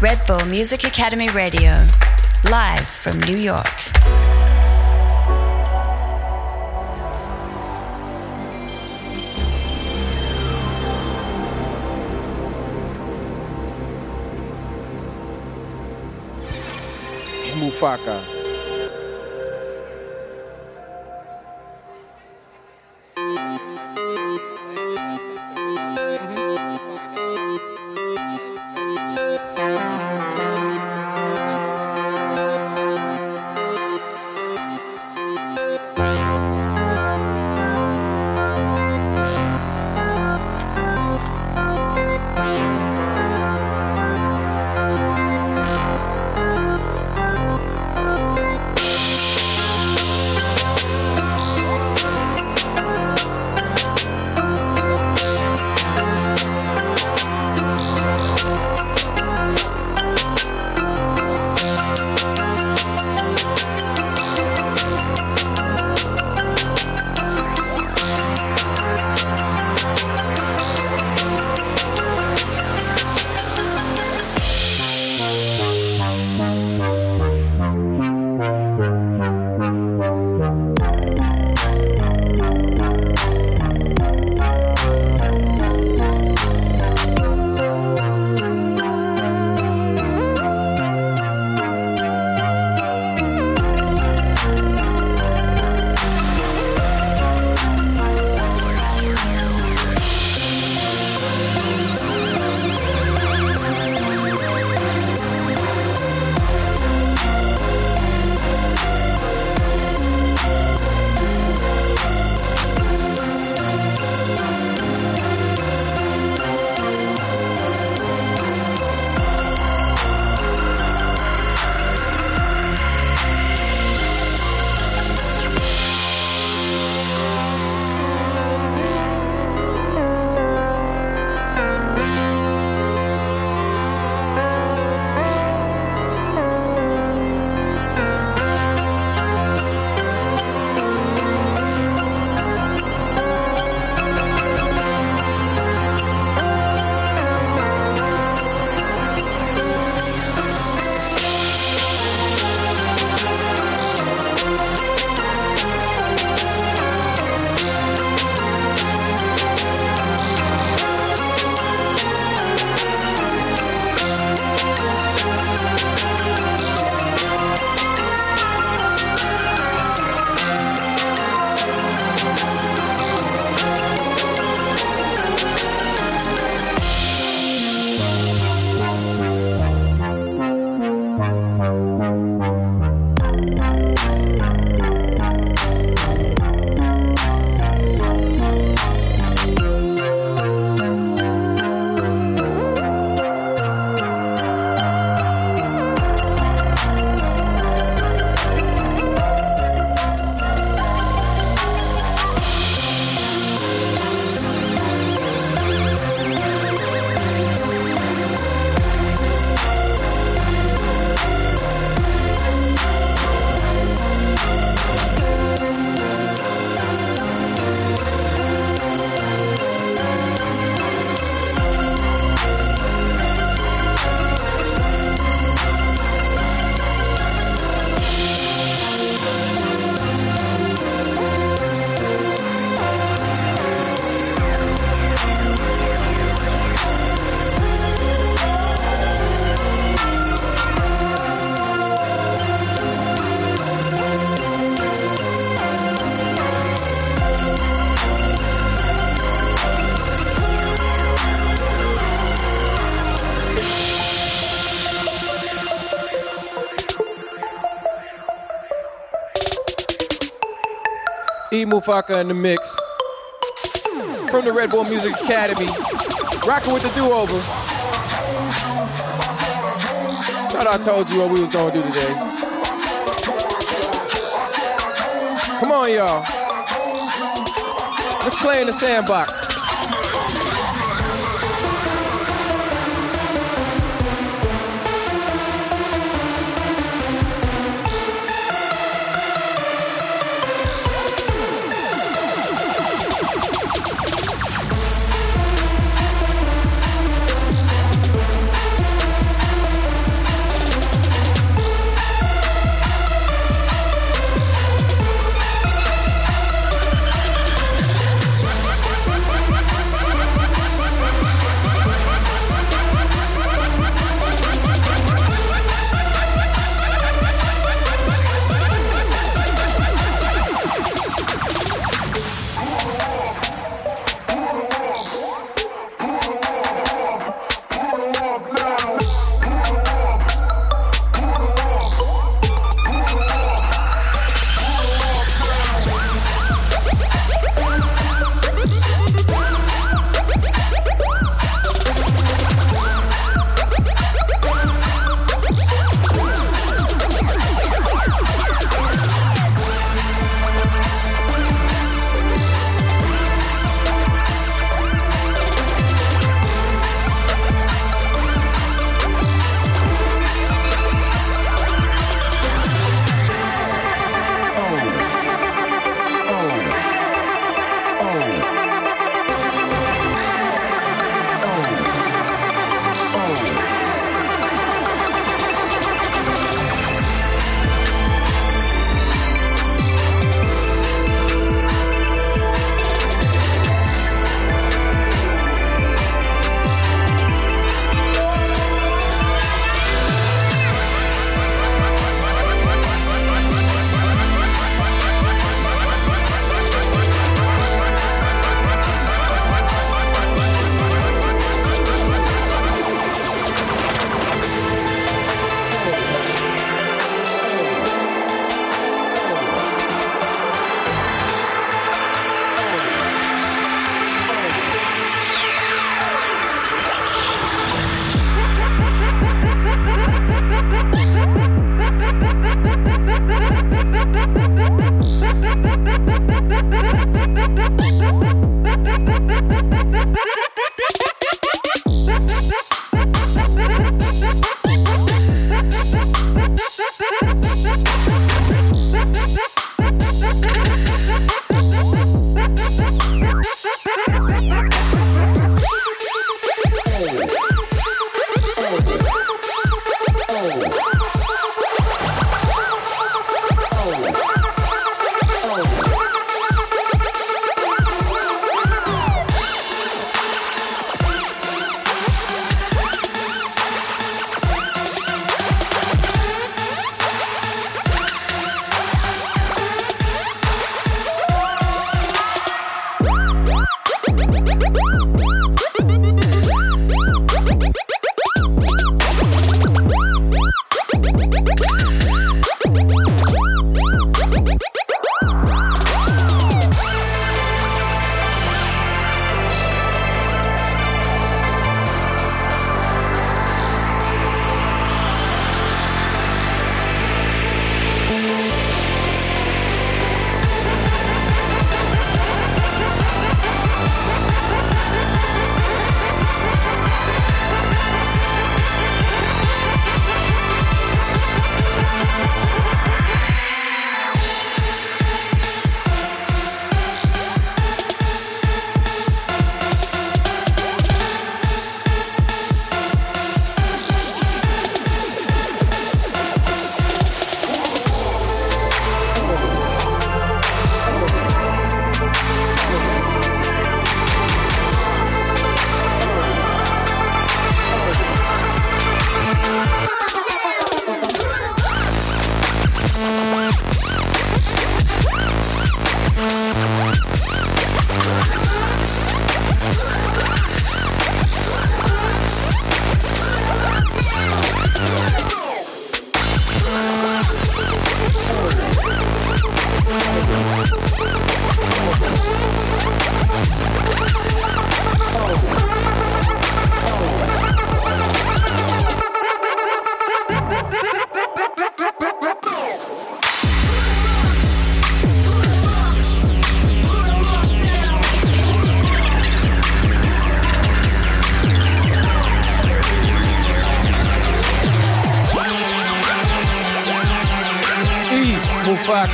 Red Bull Music Academy Radio, live from New York. Mufaka. E Mufaka in the mix. From the Red Bull Music Academy. Rocking with the do-over. Thought I told you what we was gonna do today. Come on, y'all. Let's play in the sandbox.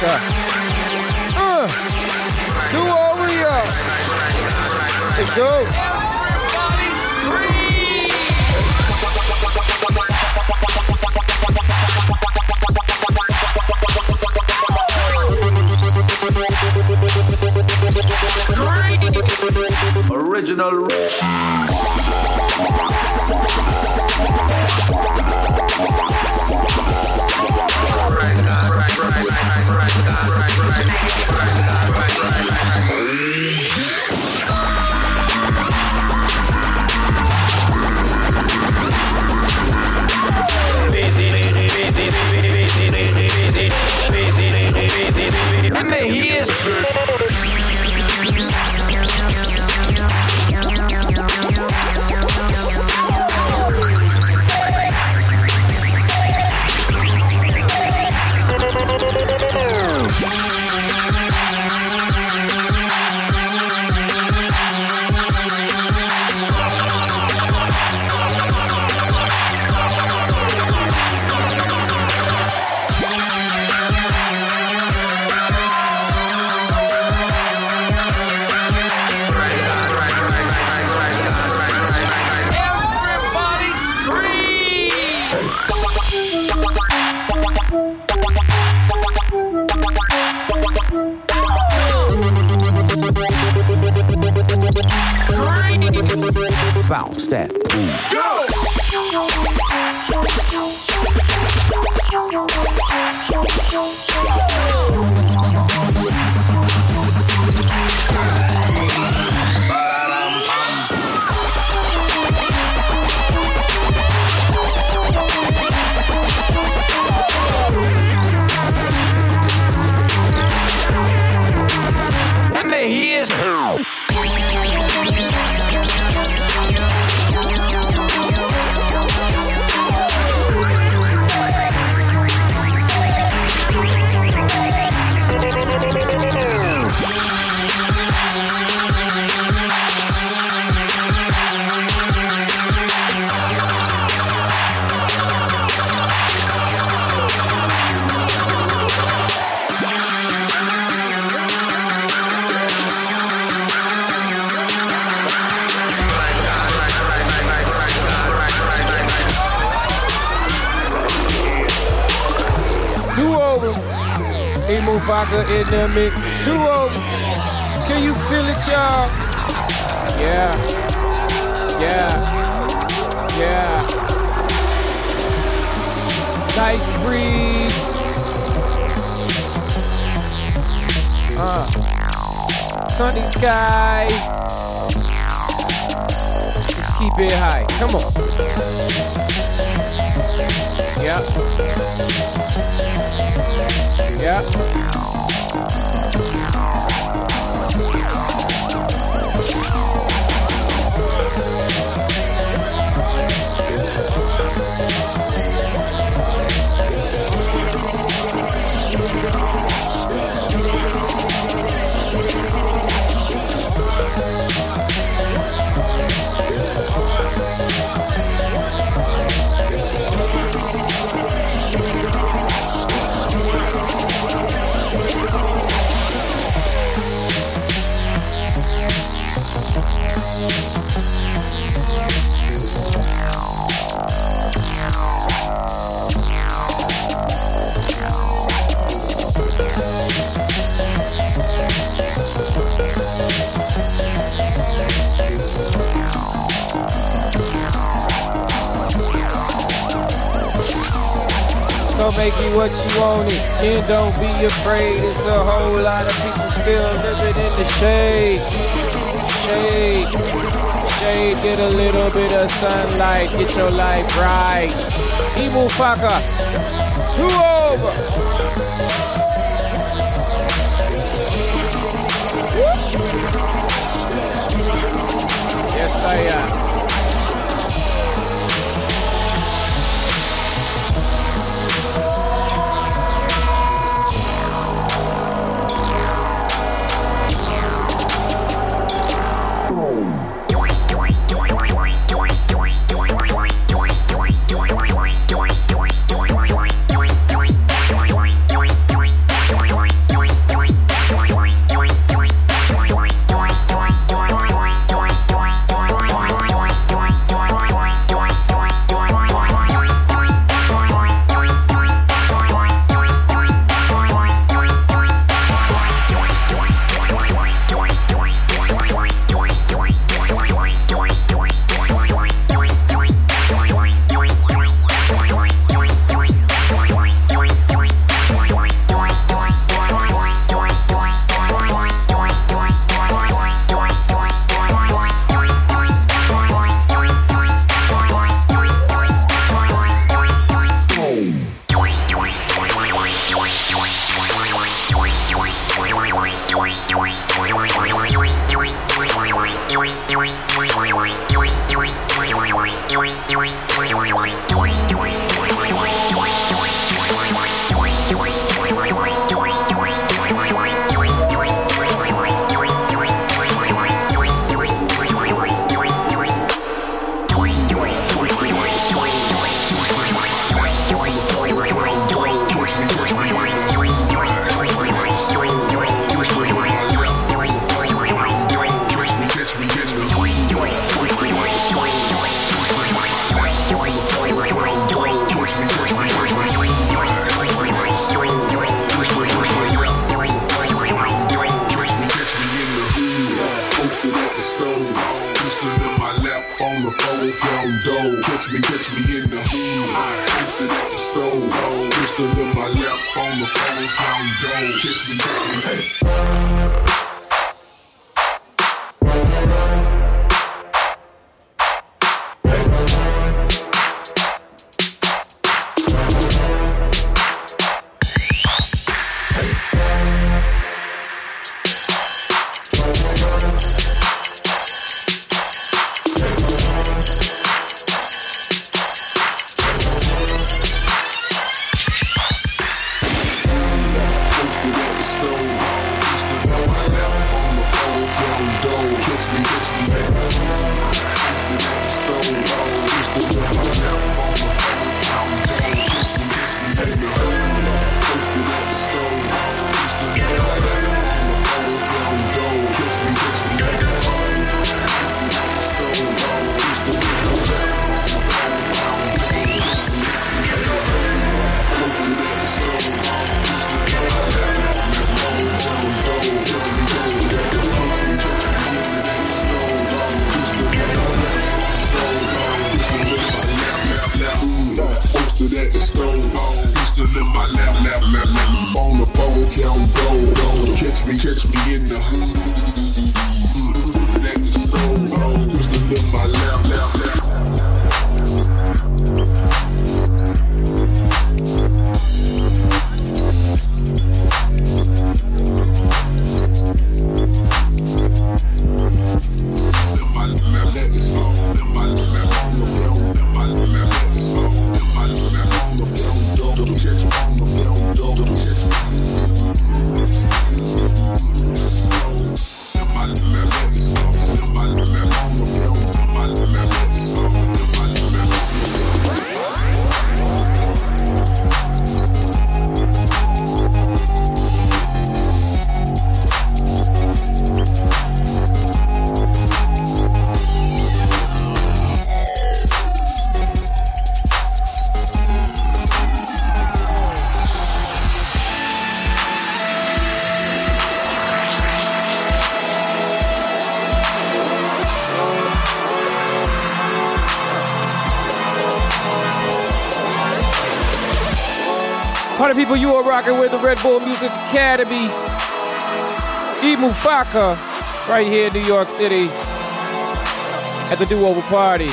Mufaka. Uh, do over here. Let's go. Original. Sick. In the mix. Duo. Can you feel it, y'all? Yeah. Yeah. Yeah. Nice breeze. Uh. Sunny sky. Let's keep it high. Come on. Yeah. Yeah. Don't be afraid, it's a whole lot of people still living in the shade. Shade. Shade, get a little bit of sunlight, get your life right. Emu Faka, Do Over. Yes, I am. get down low. Catch me, catch me in the hood. Twisted at the store. twisted in my lap on the phone, pound dough. Catch me, catch me, hey. People, you are rocking with the Red Bull Music Academy. E Mufaka, right here in New York City at the Do Over Party.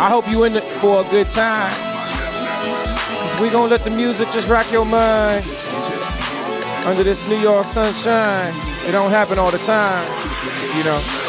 I hope you in it for a good time. we gonna let the music just rock your mind under this New York sunshine. It don't happen all the time, you know.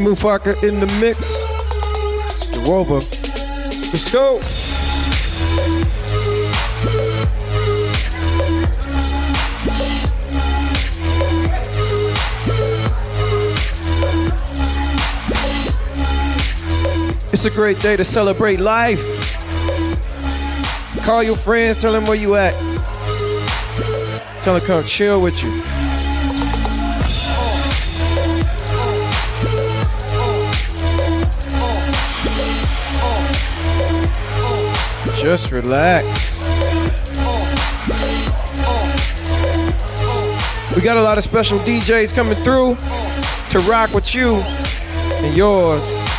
Emufucka in the mix. Do Over. Let's go. It's a great day to celebrate life. Call your friends, tell them where you at. Tell them come chill with you. Just relax. We got a lot of special DJs coming through to rock with you and yours.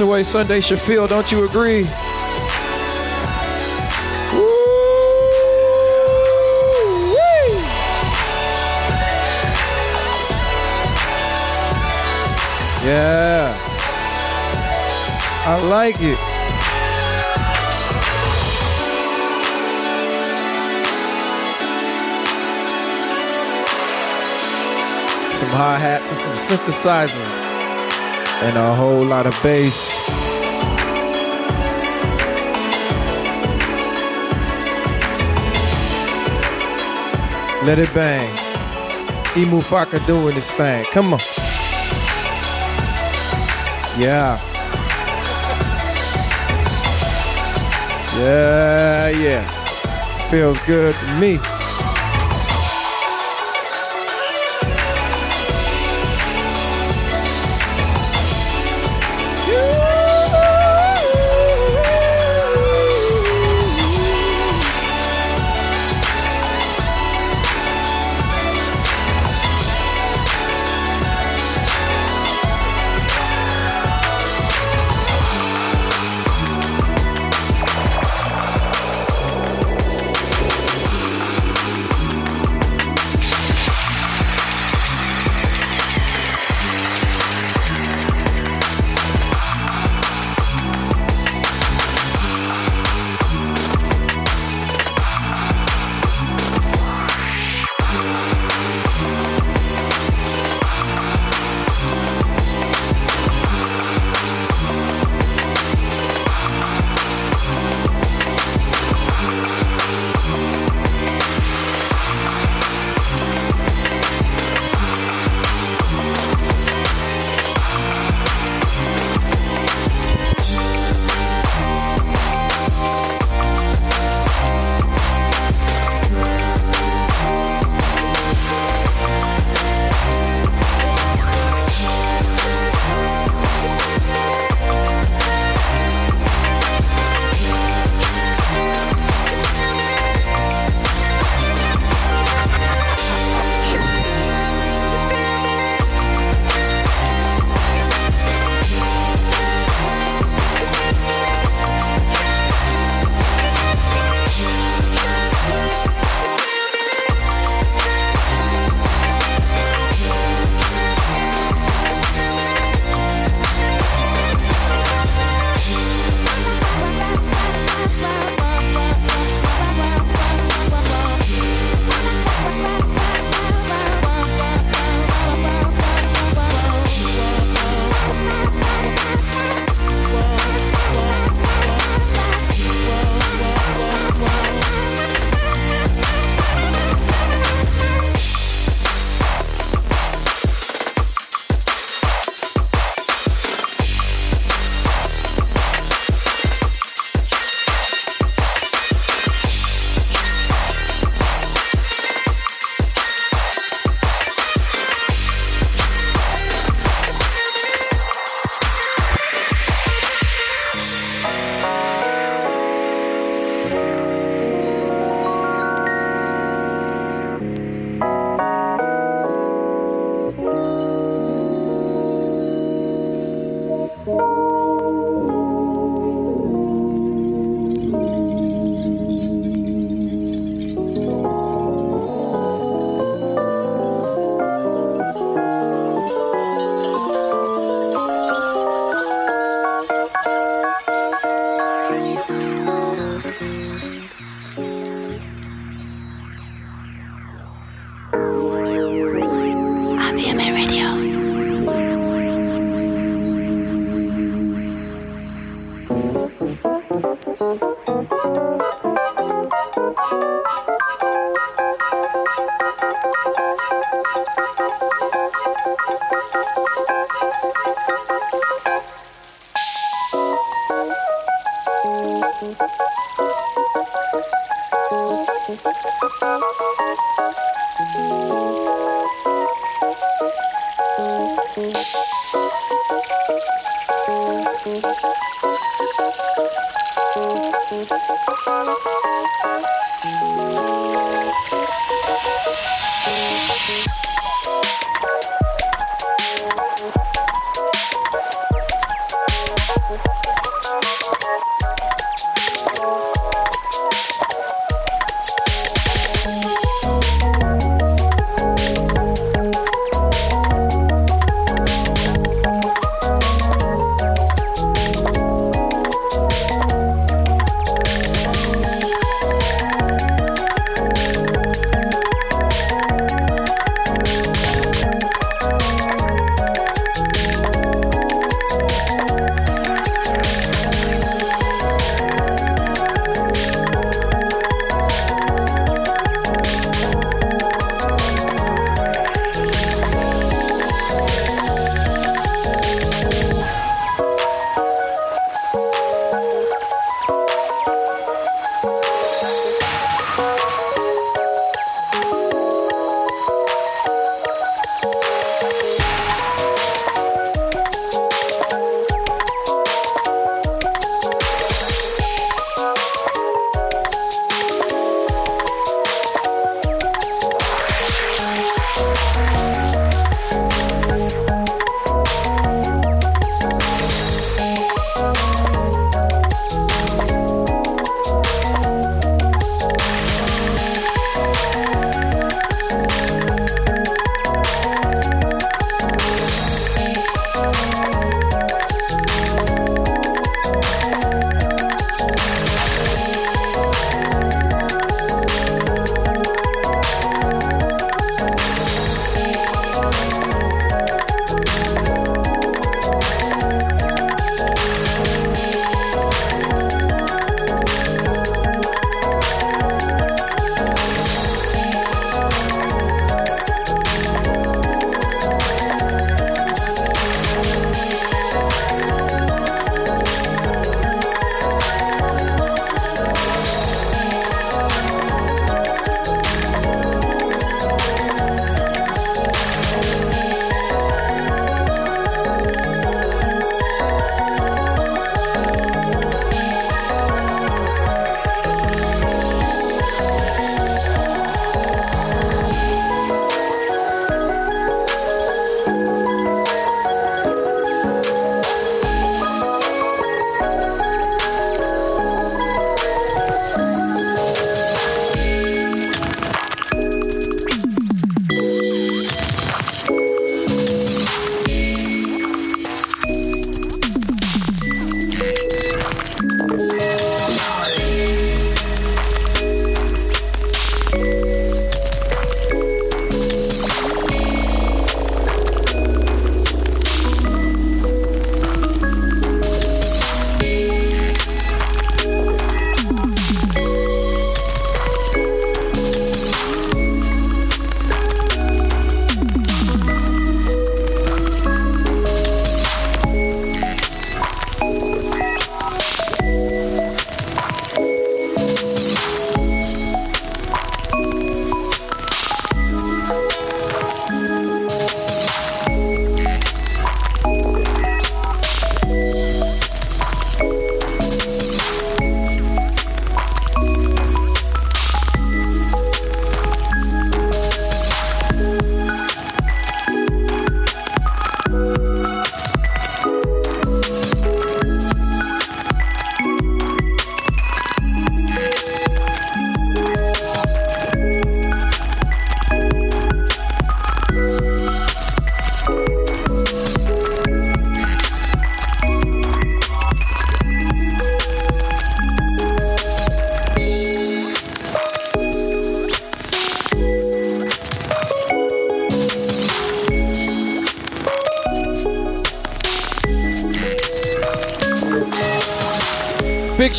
the way Sunday should feel, don't you agree? Yeah. I like it. Some hi hats and some synthesizers and a whole lot of bass. Let it bang. Emufucka doing this thing. Come on. Yeah. Yeah, yeah. Feels good to me.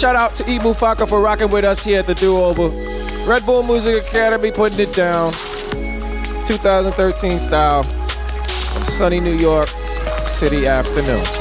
Shout out to E Mufaka for rocking with us here at the Do Over. Red Bull Music Academy putting it down. 2013 style. Sunny New York City afternoon.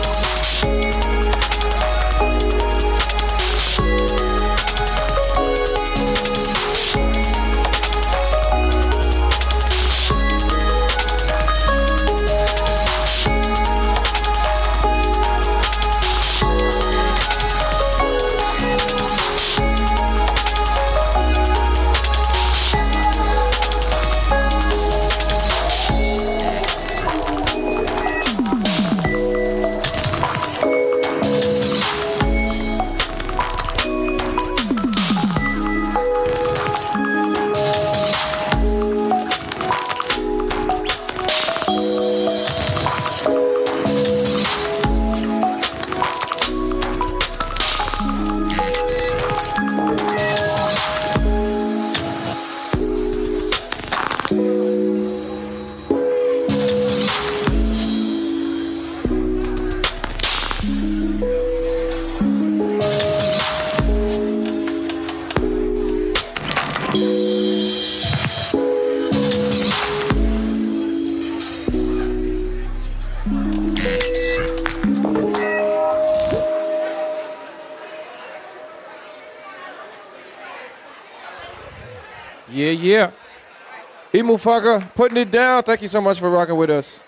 Mufaka putting it down. Thank you so much for rocking with us.